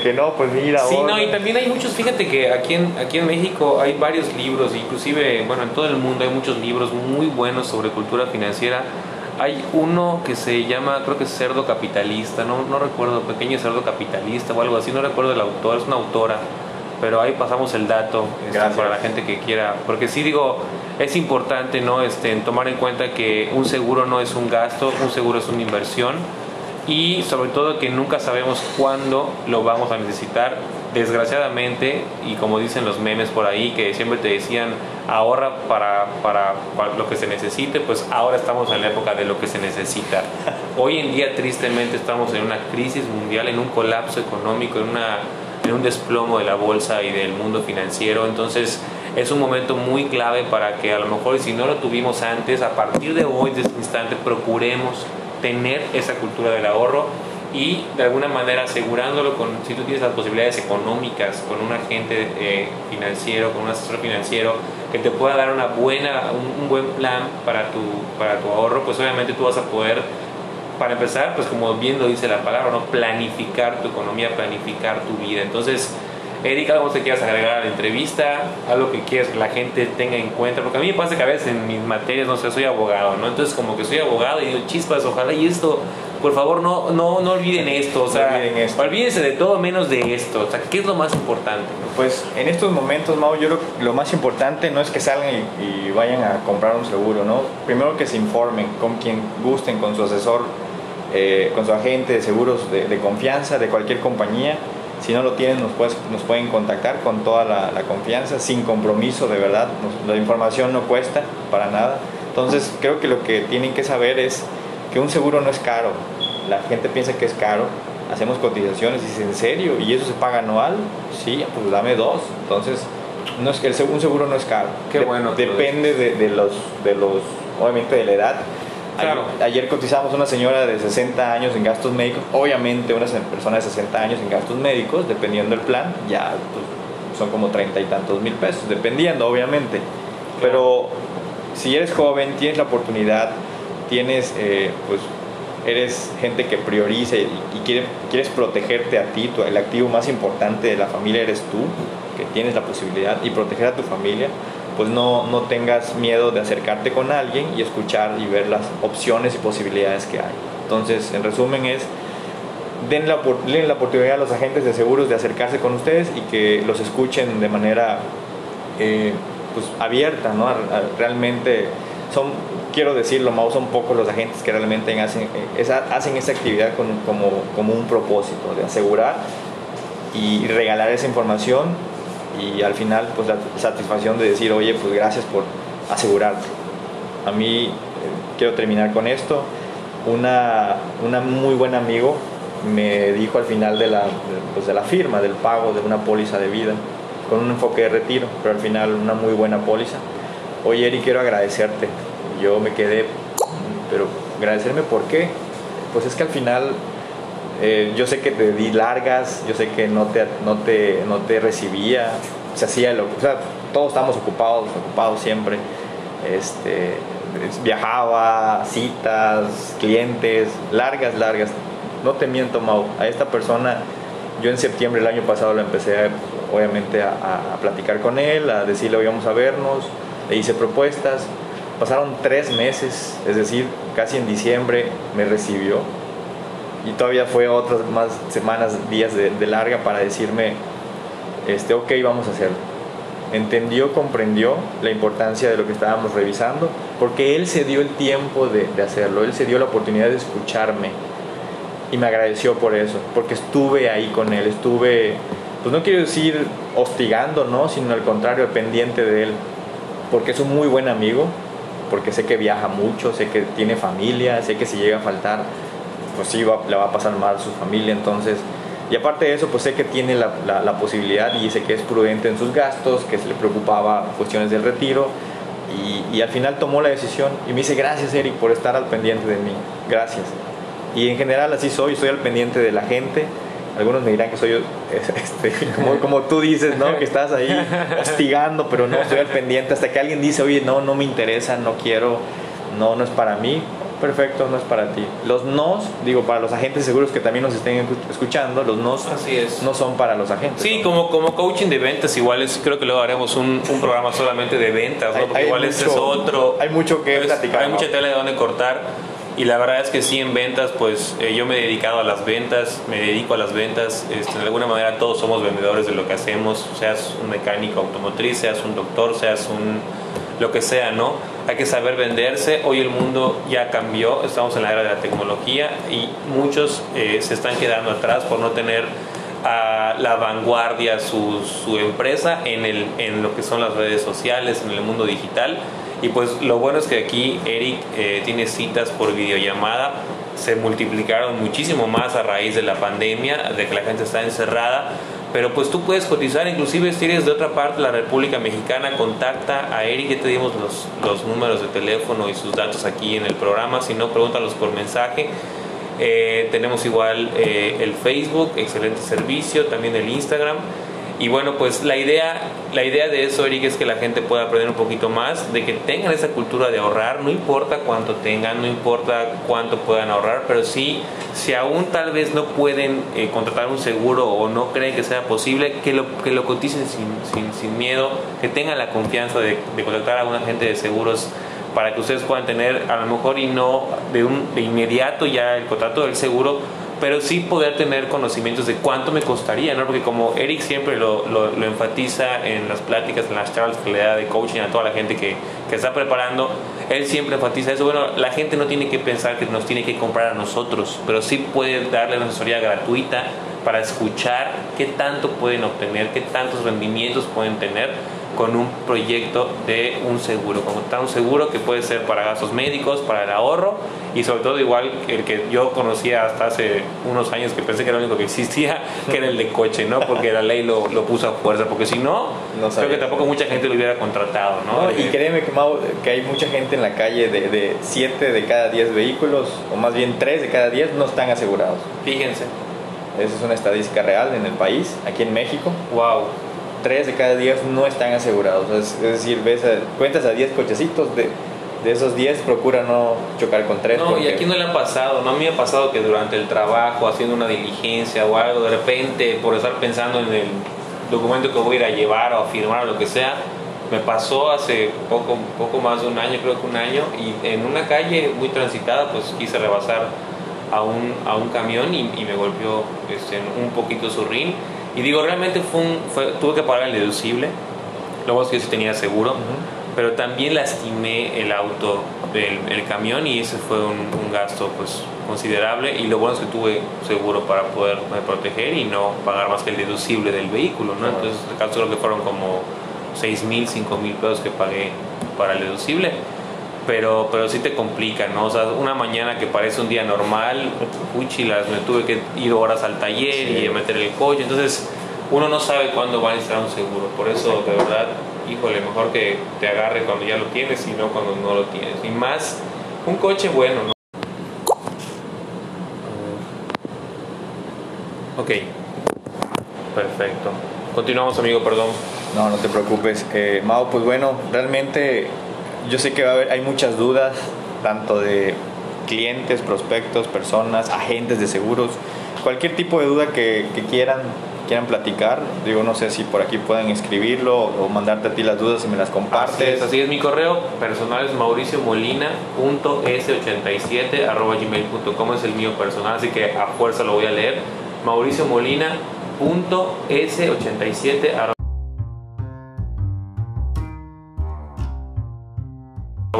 que no, pues mira. Sí, no, y también hay muchos, fíjate que aquí en, aquí en México hay varios libros, inclusive, bueno, en todo el mundo hay muchos libros muy buenos sobre cultura financiera. Hay uno que se llama, creo que es Cerdo Capitalista, no, no recuerdo, Pequeño Cerdo Capitalista o algo así, no recuerdo el autor, es una autora, pero ahí pasamos el dato este, para la gente que quiera, porque sí digo, es importante no este, tomar en cuenta que un seguro no es un gasto, un seguro es una inversión y sobre todo que nunca sabemos cuándo lo vamos a necesitar. Desgraciadamente, y como dicen los memes por ahí, que siempre te decían ahorra para, para, lo que se necesite, pues ahora estamos en la época de lo que se necesita. Hoy en día, tristemente, estamos en una crisis mundial, en un colapso económico, en, una, en un desplomo de la bolsa y del mundo financiero. Entonces, es un momento muy clave para que a lo mejor si no lo tuvimos antes, a partir de hoy, de este instante, procuremos tener esa cultura del ahorro y de alguna manera asegurándolo con, si tú tienes las posibilidades económicas, con un agente eh, financiero, con un asesor financiero que te pueda dar una buena, un, buen plan para tu, para tu ahorro, pues obviamente tú vas a poder, para empezar, pues como bien lo dice la palabra, ¿no? planificar tu economía, planificar tu vida. Entonces, Erika, ¿algo te quieras agregar a la entrevista? Algo que quieras que la gente tenga en cuenta, porque a mí me pasa que a veces en mis materias, no sé, soy abogado, ¿no? Entonces como que soy abogado y digo, chispas, ojalá y esto por favor no, no, no olviden esto, o sea, olvídense de todo menos de esto, o sea, ¿qué es lo más importante? Pues en estos momentos, Mau, yo creo que lo más importante no es que salgan y, vayan a comprar un seguro, ¿no? Primero que se informen con quien gusten, con su asesor, eh, con su agente de seguros de, confianza de cualquier compañía. Si no lo tienen, nos, nos pueden contactar con toda la, confianza, sin compromiso, de verdad. la información no cuesta para nada. Entonces, creo que lo que tienen que saber es que un seguro no es caro. La gente piensa que es caro. Hacemos cotizaciones y dice, ¿en serio? ¿Y eso se paga anual? Sí, pues dame dos. Entonces, no es que el, un seguro no es caro. Qué bueno. Depende de, los, de los, obviamente de la edad. Claro. Ayer, cotizamos una señora de 60 años en gastos médicos, obviamente una persona de 60 años en gastos médicos, dependiendo del plan, ya pues, son como 30 y tantos mil pesos, dependiendo obviamente. Pero si eres joven, tienes la oportunidad, tienes, eh, pues, eres gente que prioriza y, quiere, quieres protegerte a ti, el activo más importante de la familia eres tú, que tienes la posibilidad, y proteger a tu familia, pues no, no tengas miedo de acercarte con alguien y escuchar y ver las opciones y posibilidades que hay. Entonces, en resumen es, den la, la oportunidad a los agentes de seguros de acercarse con ustedes y que los escuchen de manera eh, pues, abierta, ¿no? realmente son quiero decirlo, Mau, son pocos los agentes que realmente hacen esa, hacen esa actividad como, como un propósito, de asegurar y regalar esa información y al final pues la satisfacción de decir, oye, pues gracias por asegurarte. A mí, eh, quiero terminar con esto, una, una muy buen amigo me dijo al final de la, pues de la firma, del pago de una póliza de vida, con un enfoque de retiro, pero al final una muy buena póliza. Oye, Eri, quiero agradecerte yo me quedé, pero agradecerme por qué. Pues es que al final eh, yo sé que te di largas, yo sé que no te, no te, no te recibía, se hacía lo o todos estamos ocupados, ocupados siempre. Este, viajaba, citas, clientes, largas, largas. No te miento, Mau, a esta persona, yo en septiembre del año pasado la empecé, obviamente, a, a platicar con él, a decirle, hoy vamos a vernos, le hice propuestas, Pasaron tres meses, es decir, casi en diciembre me recibió y todavía fue otras más semanas, días de, larga para decirme, este, ok, vamos a hacerlo. Entendió, comprendió la importancia de lo que estábamos revisando, porque él se dio el tiempo de, hacerlo, él se dio la oportunidad de escucharme y me agradeció por eso, porque estuve ahí con él, estuve, pues no quiero decir hostigando, ¿no? sino al contrario, pendiente de él, porque es un muy buen amigo, porque sé que viaja mucho, sé que tiene familia, sé que si llega a faltar, pues sí, le va a pasar mal a su familia, entonces... Y aparte de eso, pues sé que tiene la, la, posibilidad y sé que es prudente en sus gastos, que se le preocupaba cuestiones del retiro y, y, al final tomó la decisión y me dice gracias Eric por estar al pendiente de mí, gracias. Y en general así soy, soy al pendiente de la gente algunos me dirán que soy este, como, como, tú dices, ¿no? Que estás ahí hostigando, pero no estoy al pendiente hasta que alguien dice, oye, no, no me interesa, no quiero, no, no es para mí. Perfecto, no es para ti. Los nos, digo, para los agentes seguros que también nos estén escuchando, los nos Así es. no son para los agentes. Sí, como, como coaching de ventas, igual es, creo que luego haremos un, un programa solamente de ventas, ¿no? Porque igual es otro. Hay mucho que platicar. Hay mucha tela de donde cortar y la verdad es que sí, en ventas, pues eh, yo me he dedicado a las ventas, me dedico a las ventas. Este, de alguna manera todos somos vendedores de lo que hacemos, seas un mecánico automotriz, seas un doctor, seas un lo que sea, ¿no? Hay que saber venderse. Hoy el mundo ya cambió, estamos en la era de la tecnología y muchos eh, se están quedando atrás por no tener a la vanguardia su, empresa en, el, en lo que son las redes sociales, en el mundo digital y pues lo bueno es que aquí Eric eh, tiene citas por videollamada, se multiplicaron muchísimo más a raíz de la pandemia, de que la gente está encerrada, pero pues tú puedes cotizar, inclusive si eres de otra parte de la República Mexicana, contacta a Eric, ya te dimos los, los números de teléfono y sus datos aquí en el programa, si no, pregúntalos por mensaje Eh, tenemos igual eh, el Facebook, excelente servicio, también el Instagram. Y bueno, pues la idea, la idea de eso, Eric, es que la gente pueda aprender un poquito más, de que tengan esa cultura de ahorrar, no importa cuánto tengan, no importa cuánto puedan ahorrar, pero sí, si aún tal vez no pueden eh, contratar un seguro o no creen que sea posible, que lo, que lo coticen sin, sin, sin miedo, que tengan la confianza de, de contratar a un agente de seguros para que ustedes puedan tener a lo mejor y no de, un, de inmediato ya el contrato del seguro, pero sí poder tener conocimientos de cuánto me costaría, ¿no? Porque como Eric siempre lo, lo, enfatiza en las pláticas, en las charlas que le da de coaching a toda la gente que, que, está preparando, él siempre enfatiza eso. Bueno, la gente no tiene que pensar que nos tiene que comprar a nosotros, pero sí puede darle una asesoría gratuita para escuchar qué tanto pueden obtener, qué tantos rendimientos pueden tener con un proyecto de un seguro, como está un seguro que puede ser para gastos médicos, para el ahorro y sobre todo igual el que yo conocía hasta hace unos años que pensé que era el único que existía, <laughs> que era el de coche, ¿no? Porque la ley lo, lo puso a fuerza, porque si no, no creo que tampoco mucha gente lo hubiera contratado, ¿no? y créeme que, que hay mucha gente en la calle de 7 de, cada 10 vehículos, o más bien 3 de cada 10 no están asegurados. Fíjense. Esa es una estadística real en el país, aquí en México. Wow tres de cada diez no están asegurados. Es, decir, ves cuentas a 10 cochecitos, de, de esos 10 procura no chocar con tres. No, y aquí no le ha pasado, no a mí me ha pasado que durante el trabajo, haciendo una diligencia o algo, de repente, por estar pensando en el documento que voy a ir a llevar o a firmar o lo que sea, me pasó hace poco, poco más de un año, creo que un año, y en una calle muy transitada, pues quise rebasar a un, a un camión y, y me golpeó este, un poquito su rin y digo, realmente fue un, tuve que pagar el deducible, luego es que yo sí tenía seguro, pero también lastimé el auto el camión y ese fue un, gasto pues considerable y lo bueno es que tuve seguro para poderme proteger y no pagar más que el deducible del vehículo, ¿no? Entonces, en caso creo que fueron como 6 mil, 5 mil pesos que pagué para el deducible pero, pero sí te complica, ¿no? O sea, una mañana que parece un día normal, chilas, me tuve que ir horas al taller y meter el coche, entonces uno no sabe cuándo va a estar un seguro, por eso de verdad, híjole, mejor que te agarre cuando ya lo tienes y no cuando no lo tienes, y más un coche bueno, ¿no? Ok, perfecto. Continuamos, amigo, perdón. No, no te preocupes. Eh, Mau, pues bueno, realmente yo sé que va a haber, hay muchas dudas, tanto de clientes, prospectos, personas, agentes de seguros, cualquier tipo de duda que, quieran quieran platicar, digo, no sé si por aquí pueden escribirlo o mandarte a ti las dudas y me las compartes. Así es, así es mi correo personal es mauriciomolina.s87 arroba gmail.com es el mío personal, así que a fuerza lo voy a leer. mauriciomolina.s87 arroba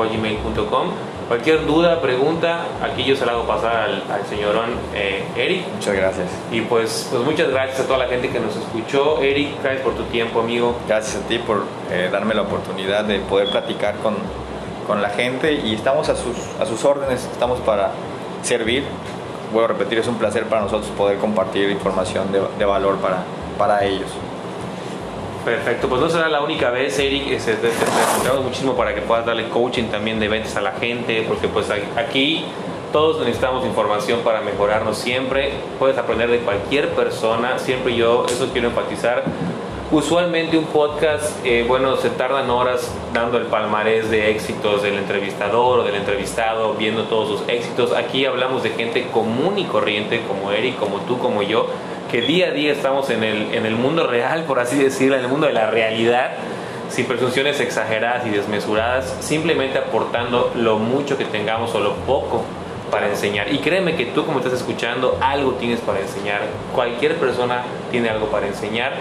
gmail.com. Cualquier duda, pregunta, aquí yo se la hago pasar al, al señorón eh, Eric. Muchas gracias. Y pues, pues muchas gracias a toda la gente que nos escuchó. Eric, gracias por tu tiempo, amigo. Gracias a ti por eh, darme la oportunidad de poder platicar con, con la gente y estamos a sus, a sus órdenes, estamos para servir. Vuelvo a repetir, es un placer para nosotros poder compartir información de, de valor para, para ellos. Perfecto, pues no será la única vez, Eric, te, te, te muchísimo para que puedas darle coaching también de ventas a la gente, porque pues aquí todos necesitamos información para mejorarnos siempre, puedes aprender de cualquier persona, siempre yo, eso quiero enfatizar, usualmente un podcast, eh, bueno, se tardan horas dando el palmarés de éxitos del entrevistador o del entrevistado, viendo todos sus éxitos, aquí hablamos de gente común y corriente como Eric, como tú, como yo, que día a día estamos en el, en el mundo real, por así decirlo, en el mundo de la realidad, sin presunciones exageradas y desmesuradas, simplemente aportando lo mucho que tengamos o lo poco para enseñar. Y créeme que tú como estás escuchando, algo tienes para enseñar. Cualquier persona tiene algo para enseñar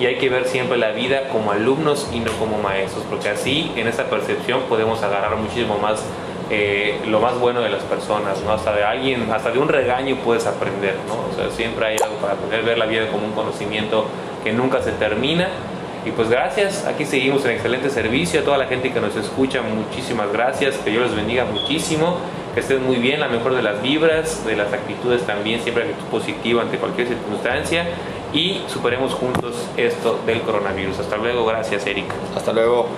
y hay que ver siempre la vida como alumnos y no como maestros, porque así en esa percepción podemos agarrar muchísimo más eh, lo más bueno de las personas, ¿no? Hasta de alguien, hasta de un regaño puedes aprender, ¿no? O sea, siempre hay algo para poder ver la vida como un conocimiento que nunca se termina. Y pues gracias, aquí seguimos en excelente servicio, a toda la gente que nos escucha, muchísimas gracias, que Dios los bendiga muchísimo, que estén muy bien, la mejor de las vibras, de las actitudes también, siempre actitud positiva ante cualquier circunstancia y superemos juntos esto del coronavirus. Hasta luego, gracias Eric. Hasta luego.